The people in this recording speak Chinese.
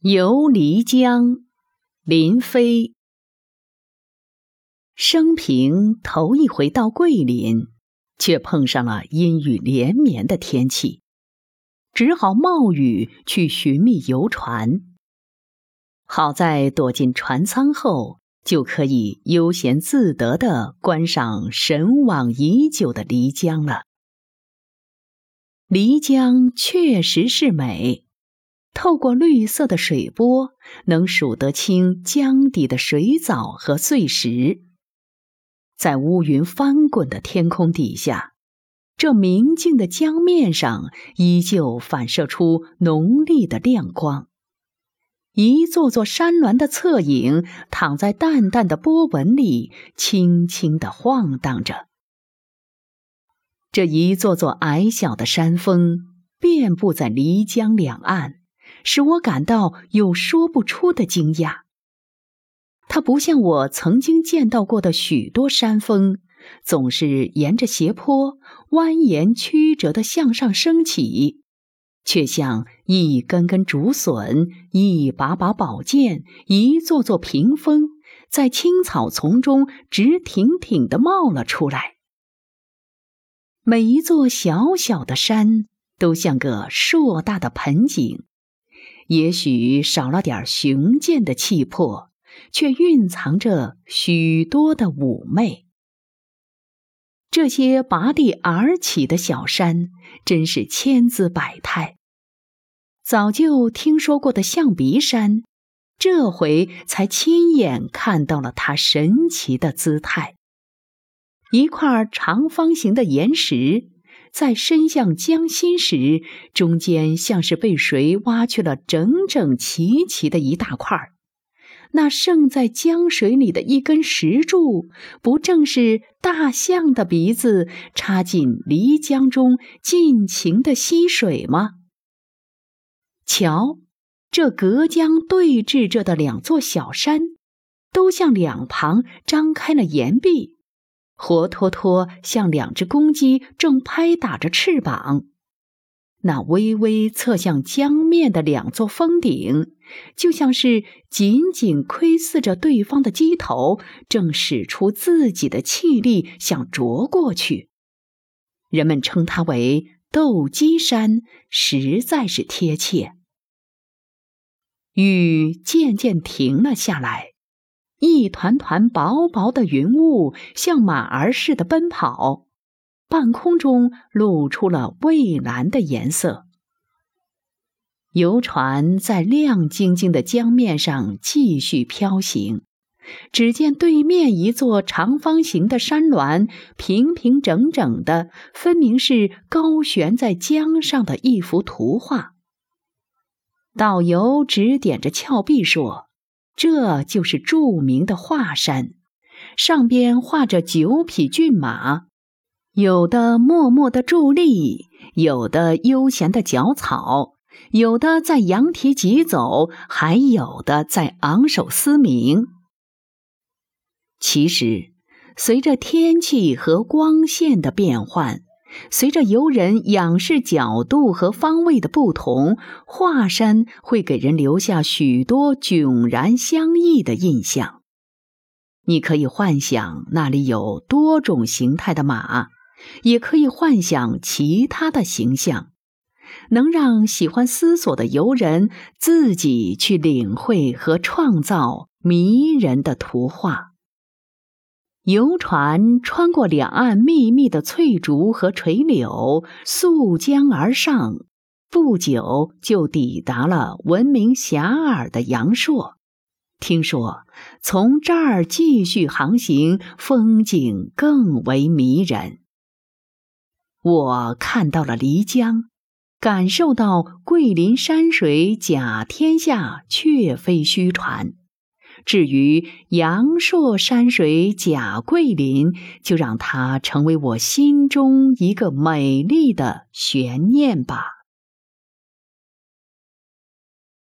游漓江，林飞。生平头一回到桂林，却碰上了阴雨连绵的天气，只好冒雨去寻觅游船。好在躲进船舱后，就可以悠闲自得地观赏神往已久的漓江了。漓江确实是美。透过绿色的水波，能数得清江底的水藻和碎石。在乌云翻滚的天空底下，这明净的江面上依旧反射出浓丽的亮光。一座座山峦的侧影躺在淡淡的波纹里，轻轻地晃荡着。这一座座矮小的山峰遍布在漓江两岸。使我感到有说不出的惊讶。它不像我曾经见到过的许多山峰，总是沿着斜坡蜿蜒曲折的向上升起，却像一根根竹笋、一把把宝剑、一座座屏风，在青草丛中直挺挺地冒了出来。每一座小小的山，都像个硕大的盆景。也许少了点雄健的气魄，却蕴藏着许多的妩媚。这些拔地而起的小山，真是千姿百态。早就听说过的象鼻山，这回才亲眼看到了它神奇的姿态。一块长方形的岩石。在伸向江心时，中间像是被谁挖去了整整齐齐的一大块儿。那盛在江水里的一根石柱，不正是大象的鼻子插进漓江中尽情的吸水吗？瞧，这隔江对峙着的两座小山，都向两旁张开了岩壁。活脱脱像两只公鸡正拍打着翅膀，那微微侧向江面的两座峰顶，就像是紧紧窥视着对方的鸡头，正使出自己的气力想啄过去。人们称它为斗鸡山，实在是贴切。雨渐渐停了下来。一团团薄薄的云雾像马儿似的奔跑，半空中露出了蔚蓝的颜色。游船在亮晶晶的江面上继续飘行，只见对面一座长方形的山峦平平整整的，分明是高悬在江上的一幅图画。导游指点着峭壁说。这就是著名的华山，上边画着九匹骏马，有的默默的伫立，有的悠闲的嚼草，有的在羊蹄疾走，还有的在昂首嘶鸣。其实，随着天气和光线的变换。随着游人仰视角度和方位的不同，华山会给人留下许多迥然相异的印象。你可以幻想那里有多种形态的马，也可以幻想其他的形象，能让喜欢思索的游人自己去领会和创造迷人的图画。游船穿过两岸密密的翠竹和垂柳，溯江而上，不久就抵达了闻名遐迩的阳朔。听说从这儿继续航行，风景更为迷人。我看到了漓江，感受到桂林山水甲天下，确非虚传。至于阳朔山水甲桂林，就让它成为我心中一个美丽的悬念吧。